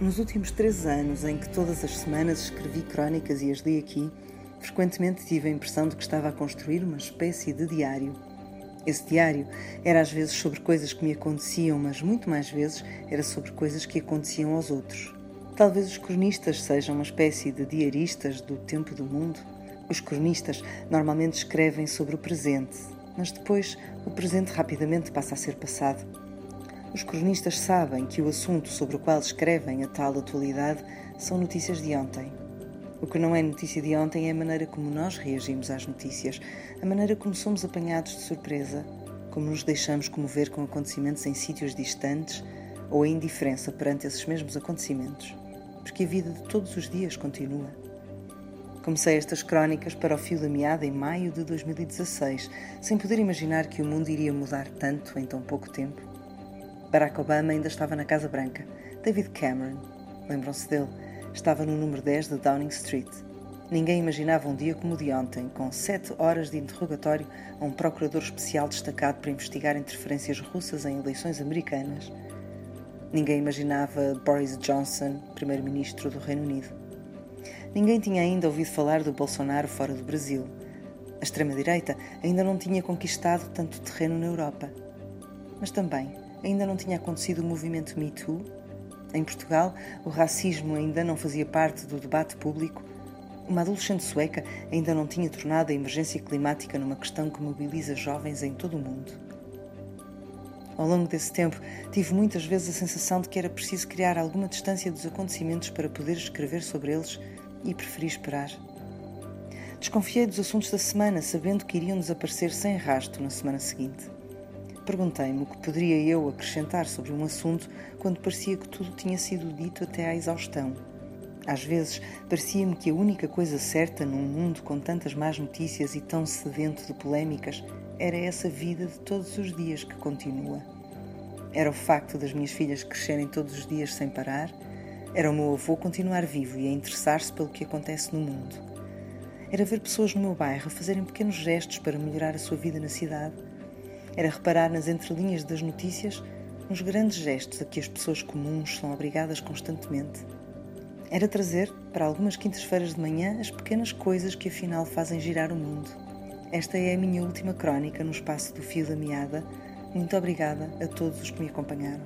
Nos últimos três anos, em que todas as semanas escrevi crónicas e as li aqui, frequentemente tive a impressão de que estava a construir uma espécie de diário. Esse diário era às vezes sobre coisas que me aconteciam, mas muito mais vezes era sobre coisas que aconteciam aos outros. Talvez os cronistas sejam uma espécie de diaristas do tempo do mundo. Os cronistas normalmente escrevem sobre o presente, mas depois o presente rapidamente passa a ser passado. Os cronistas sabem que o assunto sobre o qual escrevem a tal atualidade são notícias de ontem. O que não é notícia de ontem é a maneira como nós reagimos às notícias, a maneira como somos apanhados de surpresa, como nos deixamos comover com acontecimentos em sítios distantes ou a indiferença perante esses mesmos acontecimentos, porque a vida de todos os dias continua. Comecei estas crónicas para o fio da meada em maio de 2016, sem poder imaginar que o mundo iria mudar tanto em tão pouco tempo. Barack Obama ainda estava na Casa Branca. David Cameron, lembram-se dele, estava no número 10 de Downing Street. Ninguém imaginava um dia como o de ontem, com sete horas de interrogatório a um procurador especial destacado para investigar interferências russas em eleições americanas. Ninguém imaginava Boris Johnson, primeiro-ministro do Reino Unido. Ninguém tinha ainda ouvido falar do Bolsonaro fora do Brasil. A extrema-direita ainda não tinha conquistado tanto terreno na Europa. Mas também ainda não tinha acontecido o movimento Me Too. Em Portugal, o racismo ainda não fazia parte do debate público. Uma adolescente sueca ainda não tinha tornado a emergência climática numa questão que mobiliza jovens em todo o mundo. Ao longo desse tempo, tive muitas vezes a sensação de que era preciso criar alguma distância dos acontecimentos para poder escrever sobre eles e preferi esperar. Desconfiei dos assuntos da semana, sabendo que iriam desaparecer sem rasto na semana seguinte. Perguntei-me o que poderia eu acrescentar sobre um assunto quando parecia que tudo tinha sido dito até à exaustão. Às vezes, parecia-me que a única coisa certa num mundo com tantas más notícias e tão sedento de polémicas era essa vida de todos os dias que continua. Era o facto das minhas filhas crescerem todos os dias sem parar, era o meu avô continuar vivo e a interessar-se pelo que acontece no mundo. Era ver pessoas no meu bairro fazerem pequenos gestos para melhorar a sua vida na cidade era reparar nas entrelinhas das notícias nos grandes gestos a que as pessoas comuns são obrigadas constantemente. Era trazer, para algumas quintas-feiras de manhã, as pequenas coisas que afinal fazem girar o mundo. Esta é a minha última crónica no espaço do Fio da Meada. Muito obrigada a todos os que me acompanharam.